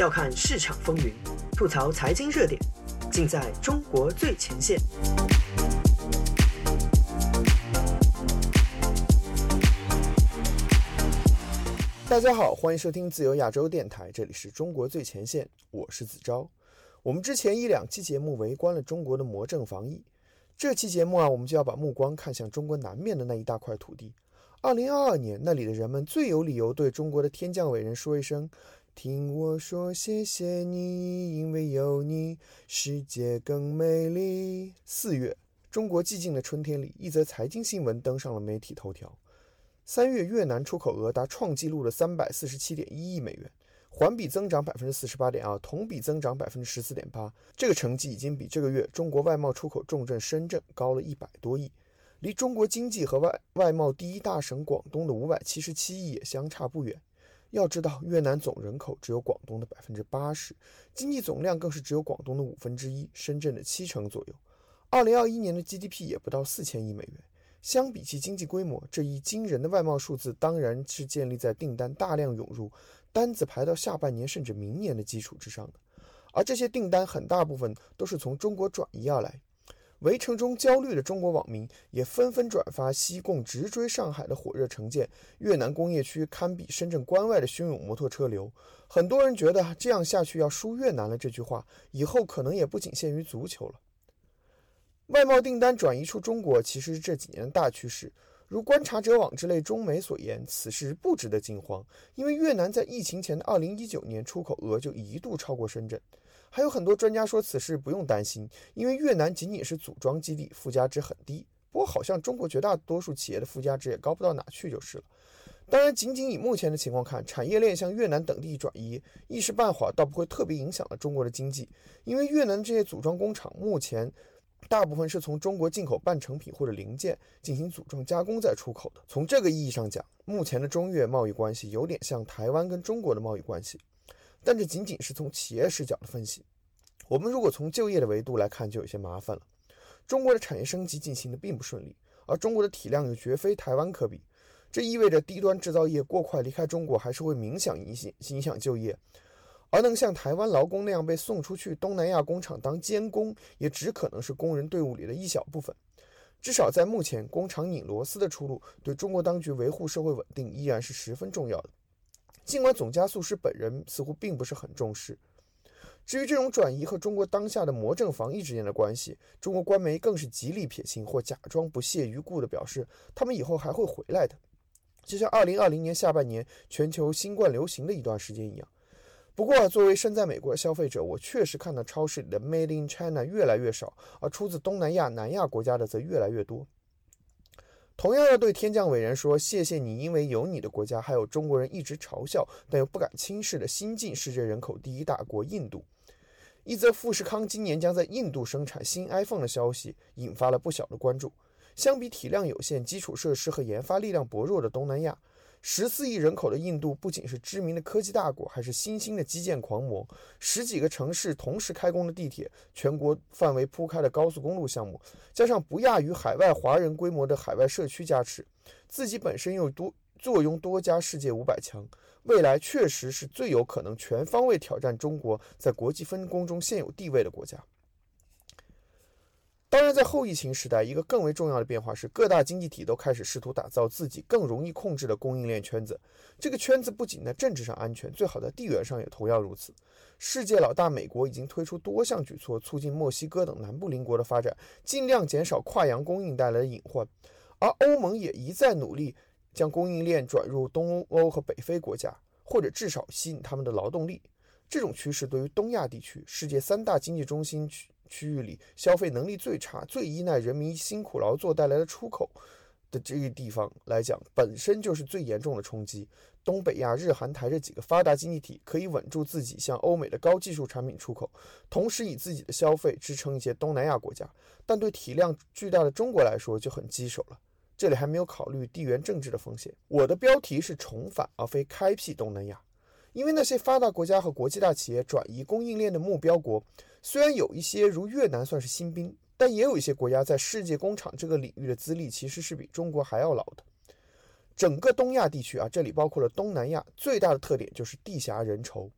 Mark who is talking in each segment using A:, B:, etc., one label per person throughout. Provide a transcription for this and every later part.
A: 笑看市场风云，吐槽财经热点，尽在中国最前线。
B: 大家好，欢迎收听自由亚洲电台，这里是中国最前线，我是子昭。我们之前一两期节目围观了中国的魔怔防疫，这期节目啊，我们就要把目光看向中国南面的那一大块土地。二零二二年，那里的人们最有理由对中国的天降伟人说一声：“听我说，谢谢你，因为有你，世界更美丽。”四月，中国寂静的春天里，一则财经新闻登上了媒体头条。三月，越南出口额达创纪录的三百四十七点一亿美元，环比增长百分之四十八点二，同比增长百分之十四点八。这个成绩已经比这个月中国外贸出口重镇深圳高了一百多亿。离中国经济和外外贸第一大省广东的五百七十七亿也相差不远。要知道，越南总人口只有广东的百分之八十，经济总量更是只有广东的五分之一，深圳的七成左右。二零二一年的 GDP 也不到四千亿美元。相比其经济规模，这一惊人的外贸数字当然是建立在订单大量涌入、单子排到下半年甚至明年的基础之上的。而这些订单很大部分都是从中国转移而来。围城中焦虑的中国网民也纷纷转发西贡直追上海的火热城建，越南工业区堪比深圳关外的汹涌摩托车流。很多人觉得这样下去要输越南了，这句话以后可能也不仅限于足球了。外贸订单转移出中国其实是这几年的大趋势。如观察者网之类中媒所言，此事不值得惊慌，因为越南在疫情前的2019年出口额就一度超过深圳。还有很多专家说此事不用担心，因为越南仅仅是组装基地，附加值很低。不过好像中国绝大多数企业的附加值也高不到哪去就是了。当然，仅仅以目前的情况看，产业链向越南等地转移，一时半会儿倒不会特别影响了中国的经济，因为越南这些组装工厂目前大部分是从中国进口半成品或者零件进行组装加工再出口的。从这个意义上讲，目前的中越贸易关系有点像台湾跟中国的贸易关系。但这仅仅是从企业视角的分析，我们如果从就业的维度来看，就有些麻烦了。中国的产业升级进行的并不顺利，而中国的体量又绝非台湾可比，这意味着低端制造业过快离开中国，还是会明显影响影响就业。而能像台湾劳工那样被送出去东南亚工厂当监工，也只可能是工人队伍里的一小部分。至少在目前，工厂拧螺丝的出路，对中国当局维护社会稳定依然是十分重要的。尽管总加速师本人似乎并不是很重视，至于这种转移和中国当下的魔怔防疫之间的关系，中国官媒更是极力撇清或假装不屑于顾的表示，他们以后还会回来的，就像二零二零年下半年全球新冠流行的一段时间一样。不过，作为身在美国的消费者，我确实看到超市里的 Made in China 越来越少，而出自东南亚、南亚国家的则越来越多。同样要对天降伟人说谢谢你，因为有你的国家，还有中国人一直嘲笑但又不敢轻视的新晋世界人口第一大国印度。一则富士康今年将在印度生产新 iPhone 的消息，引发了不小的关注。相比体量有限、基础设施和研发力量薄弱的东南亚。十四亿人口的印度不仅是知名的科技大国，还是新兴的基建狂魔。十几个城市同时开工的地铁，全国范围铺开的高速公路项目，加上不亚于海外华人规模的海外社区加持，自己本身又多坐拥多家世界五百强，未来确实是最有可能全方位挑战中国在国际分工中现有地位的国家。当然，在后疫情时代，一个更为重要的变化是，各大经济体都开始试图打造自己更容易控制的供应链圈子。这个圈子不仅在政治上安全，最好在地缘上也同样如此。世界老大美国已经推出多项举措，促进墨西哥等南部邻国的发展，尽量减少跨洋供应带来的隐患。而欧盟也一再努力将供应链转入东欧和北非国家，或者至少吸引他们的劳动力。这种趋势对于东亚地区、世界三大经济中心区。区域里消费能力最差、最依赖人民辛苦劳作带来的出口的这个地方来讲，本身就是最严重的冲击。东北亚、日韩台这几个发达经济体可以稳住自己向欧美的高技术产品出口，同时以自己的消费支撑一些东南亚国家。但对体量巨大的中国来说就很棘手了。这里还没有考虑地缘政治的风险。我的标题是重返而非开辟东南亚。因为那些发达国家和国际大企业转移供应链的目标国，虽然有一些如越南算是新兵，但也有一些国家在世界工厂这个领域的资历其实是比中国还要老的。整个东亚地区啊，这里包括了东南亚，最大的特点就是地狭人稠。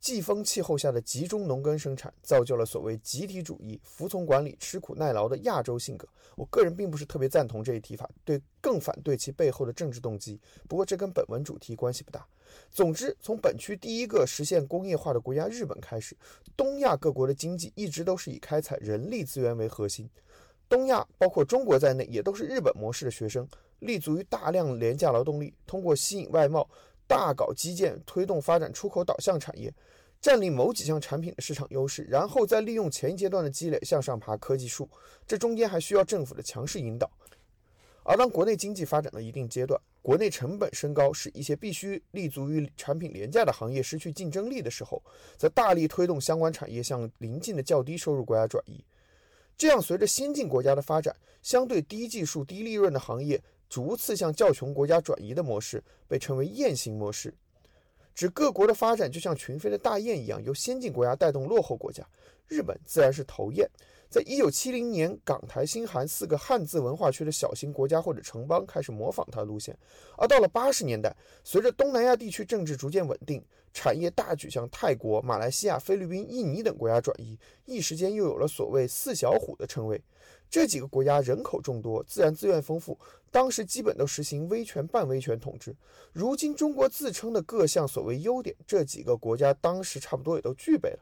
B: 季风气候下的集中农耕生产，造就了所谓集体主义、服从管理、吃苦耐劳的亚洲性格。我个人并不是特别赞同这一提法，对更反对其背后的政治动机。不过这跟本文主题关系不大。总之，从本区第一个实现工业化的国家日本开始，东亚各国的经济一直都是以开采人力资源为核心。东亚包括中国在内，也都是日本模式的学生，立足于大量廉价劳动力，通过吸引外贸。大搞基建，推动发展出口导向产业，占领某几项产品的市场优势，然后再利用前一阶段的积累向上爬科技树。这中间还需要政府的强势引导。而当国内经济发展到一定阶段，国内成本升高，使一些必须立足于产品廉价的行业失去竞争力的时候，则大力推动相关产业向邻近的较低收入国家转移。这样，随着先进国家的发展，相对低技术、低利润的行业。逐次向较穷国家转移的模式被称为雁行模式，指各国的发展就像群飞的大雁一样，由先进国家带动落后国家。日本自然是头雁。在一九七零年，港台新韩四个汉字文化区的小型国家或者城邦开始模仿它的路线，而到了八十年代，随着东南亚地区政治逐渐稳定，产业大举向泰国、马来西亚、菲律宾、印尼等国家转移，一时间又有了所谓“四小虎”的称谓。这几个国家人口众多，自然资源丰富，当时基本都实行威权半威权统治。如今中国自称的各项所谓优点，这几个国家当时差不多也都具备了。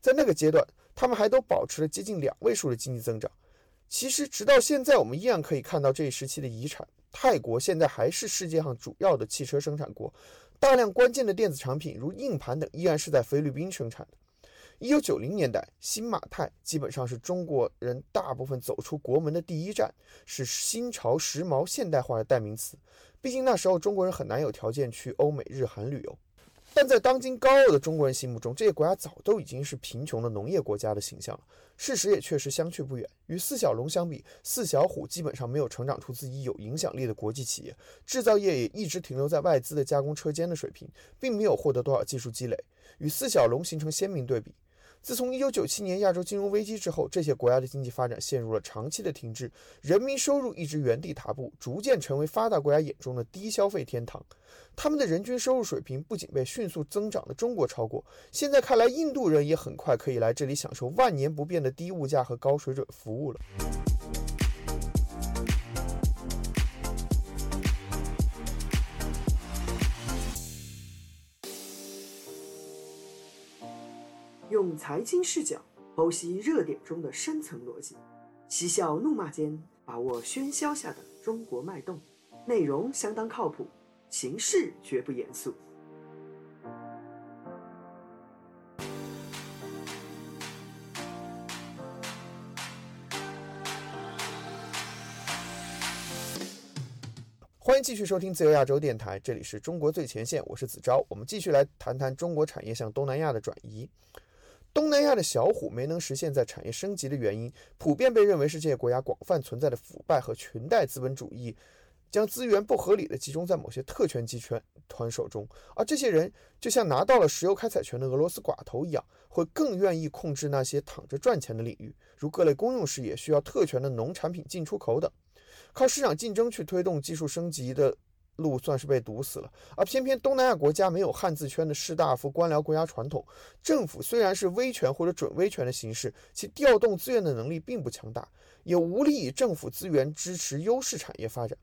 B: 在那个阶段，他们还都保持了接近两位数的经济增长。其实，直到现在，我们依然可以看到这一时期的遗产。泰国现在还是世界上主要的汽车生产国，大量关键的电子产品如硬盘等，依然是在菲律宾生产的。一九九零年代，新马泰基本上是中国人大部分走出国门的第一站，是新潮、时髦、现代化的代名词。毕竟那时候中国人很难有条件去欧美日韩旅游。但在当今高傲的中国人心目中，这些国家早都已经是贫穷的农业国家的形象了。事实也确实相去不远。与四小龙相比，四小虎基本上没有成长出自己有影响力的国际企业，制造业也一直停留在外资的加工车间的水平，并没有获得多少技术积累，与四小龙形成鲜明对比。自从1997年亚洲金融危机之后，这些国家的经济发展陷入了长期的停滞，人民收入一直原地踏步，逐渐成为发达国家眼中的低消费天堂。他们的人均收入水平不仅被迅速增长的中国超过，现在看来，印度人也很快可以来这里享受万年不变的低物价和高水准服务了。
A: 用财经视角剖析热点中的深层逻辑，嬉笑怒骂间把握喧嚣下的中国脉动。内容相当靠谱，形式绝不严肃。
B: 欢迎继续收听自由亚洲电台，这里是中国最前线，我是子昭。我们继续来谈谈中国产业向东南亚的转移。东南亚的小虎没能实现在产业升级的原因，普遍被认为是这些国家广泛存在的腐败和裙带资本主义，将资源不合理的集中在某些特权集权团手中，而这些人就像拿到了石油开采权的俄罗斯寡头一样，会更愿意控制那些躺着赚钱的领域，如各类公用事业需要特权的农产品进出口等，靠市场竞争去推动技术升级的。路算是被堵死了，而偏偏东南亚国家没有汉字圈的士大夫官僚国家传统，政府虽然是威权或者准威权的形式，其调动资源的能力并不强大，也无力以政府资源支持优势产业发展。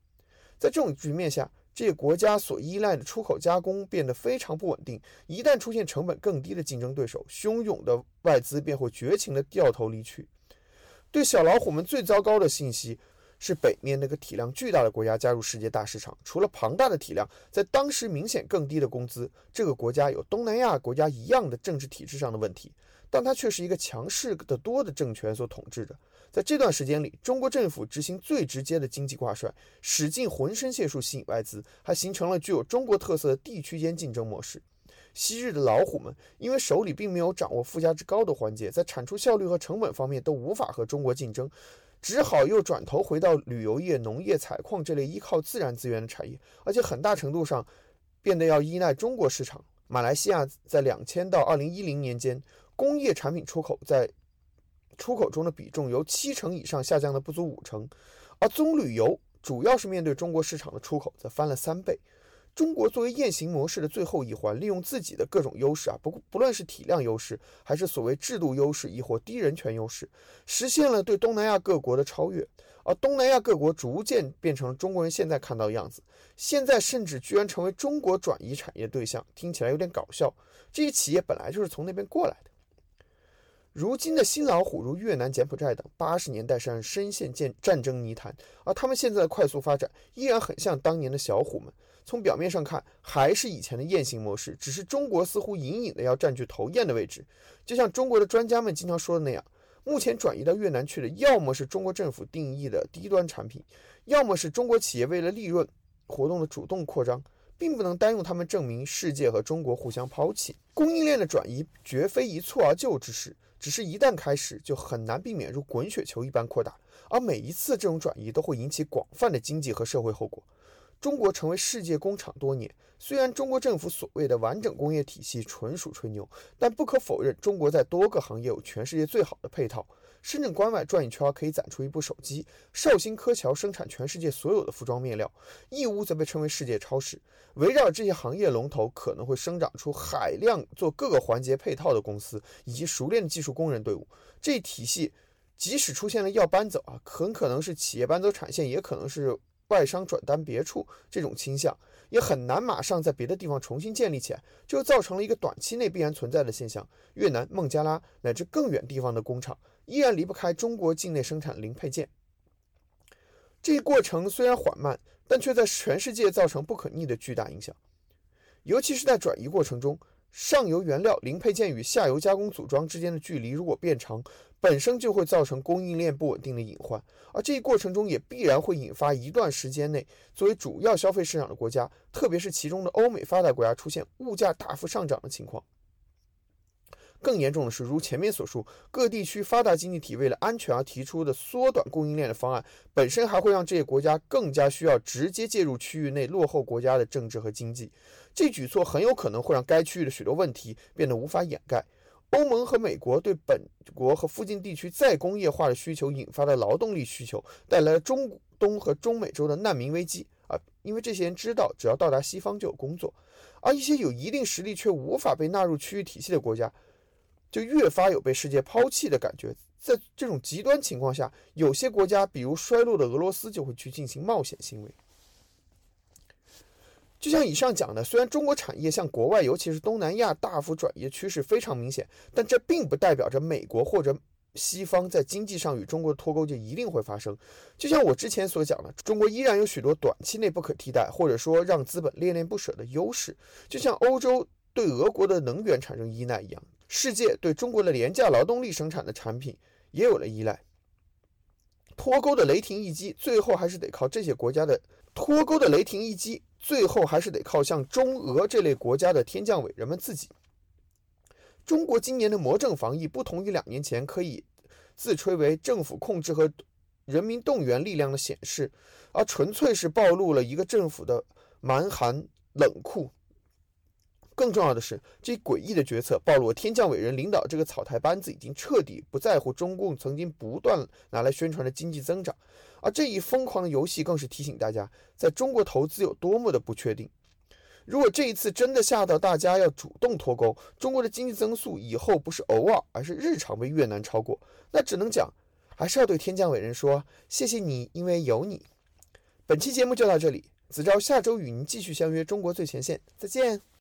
B: 在这种局面下，这些国家所依赖的出口加工变得非常不稳定，一旦出现成本更低的竞争对手，汹涌的外资便会绝情的掉头离去。对小老虎们最糟糕的信息。是北面那个体量巨大的国家加入世界大市场，除了庞大的体量，在当时明显更低的工资，这个国家有东南亚国家一样的政治体制上的问题，但它却是一个强势的多的政权所统治着。在这段时间里，中国政府执行最直接的经济挂帅，使尽浑身解数吸引外资，还形成了具有中国特色的地区间竞争模式。昔日的老虎们因为手里并没有掌握附加值高的环节，在产出效率和成本方面都无法和中国竞争。只好又转头回到旅游业、农业、采矿这类依靠自然资源的产业，而且很大程度上变得要依赖中国市场。马来西亚在两千到二零一零年间，工业产品出口在出口中的比重由七成以上下降了不足五成，而棕榈油主要是面对中国市场的出口则翻了三倍。中国作为雁行模式的最后一环，利用自己的各种优势啊，不不论是体量优势，还是所谓制度优势，亦或低人权优势，实现了对东南亚各国的超越。而东南亚各国逐渐变成了中国人现在看到的样子，现在甚至居然成为中国转移产业对象，听起来有点搞笑。这些企业本来就是从那边过来的。如今的新老虎，如越南、柬埔寨等，八十年代上深陷战战争泥潭，而他们现在的快速发展，依然很像当年的小虎们。从表面上看，还是以前的雁行模式，只是中国似乎隐隐的要占据头雁的位置。就像中国的专家们经常说的那样，目前转移到越南去的，要么是中国政府定义的低端产品，要么是中国企业为了利润活动的主动扩张，并不能单用他们证明世界和中国互相抛弃。供应链的转移绝非一蹴而就之事，只是一旦开始，就很难避免如滚雪球一般扩大，而每一次这种转移都会引起广泛的经济和社会后果。中国成为世界工厂多年，虽然中国政府所谓的完整工业体系纯属吹牛，但不可否认，中国在多个行业有全世界最好的配套。深圳关外转一圈可以攒出一部手机，绍兴柯桥生产全世界所有的服装面料，义乌则被称为世界超市。围绕这些行业龙头，可能会生长出海量做各个环节配套的公司，以及熟练的技术工人队伍。这一体系即使出现了要搬走啊，很可能是企业搬走产线，也可能是。外商转单别处这种倾向也很难马上在别的地方重新建立起来，就造成了一个短期内必然存在的现象：越南、孟加拉乃至更远地方的工厂依然离不开中国境内生产零配件。这一过程虽然缓慢，但却在全世界造成不可逆的巨大影响，尤其是在转移过程中。上游原料零配件与下游加工组装之间的距离如果变长，本身就会造成供应链不稳定的隐患，而这一过程中也必然会引发一段时间内作为主要消费市场的国家，特别是其中的欧美发达国家出现物价大幅上涨的情况。更严重的是，如前面所述，各地区发达经济体为了安全而提出的缩短供应链的方案，本身还会让这些国家更加需要直接介入区域内落后国家的政治和经济。这举措很有可能会让该区域的许多问题变得无法掩盖。欧盟和美国对本国和附近地区再工业化的需求引发的劳动力需求，带来了中东和中美洲的难民危机啊！因为这些人知道，只要到达西方就有工作，而一些有一定实力却无法被纳入区域体系的国家。就越发有被世界抛弃的感觉。在这种极端情况下，有些国家，比如衰落的俄罗斯，就会去进行冒险行为。就像以上讲的，虽然中国产业向国外，尤其是东南亚大幅转移的趋势非常明显，但这并不代表着美国或者西方在经济上与中国的脱钩就一定会发生。就像我之前所讲的，中国依然有许多短期内不可替代，或者说让资本恋恋不舍的优势。就像欧洲对俄国的能源产生依赖一样。世界对中国的廉价劳动力生产的产品也有了依赖，脱钩的雷霆一击，最后还是得靠这些国家的脱钩的雷霆一击，最后还是得靠像中俄这类国家的天降伟人们自己。中国今年的魔怔防疫，不同于两年前可以自吹为政府控制和人民动员力量的显示，而纯粹是暴露了一个政府的蛮寒冷酷。更重要的是，这诡异的决策暴露了天降伟人领导这个草台班子已经彻底不在乎中共曾经不断拿来宣传的经济增长，而这一疯狂的游戏更是提醒大家，在中国投资有多么的不确定。如果这一次真的吓到大家要主动脱钩，中国的经济增速以后不是偶尔，而是日常被越南超过，那只能讲，还是要对天降伟人说谢谢你，因为有你。本期节目就到这里，子昭下周与您继续相约中国最前线，再见。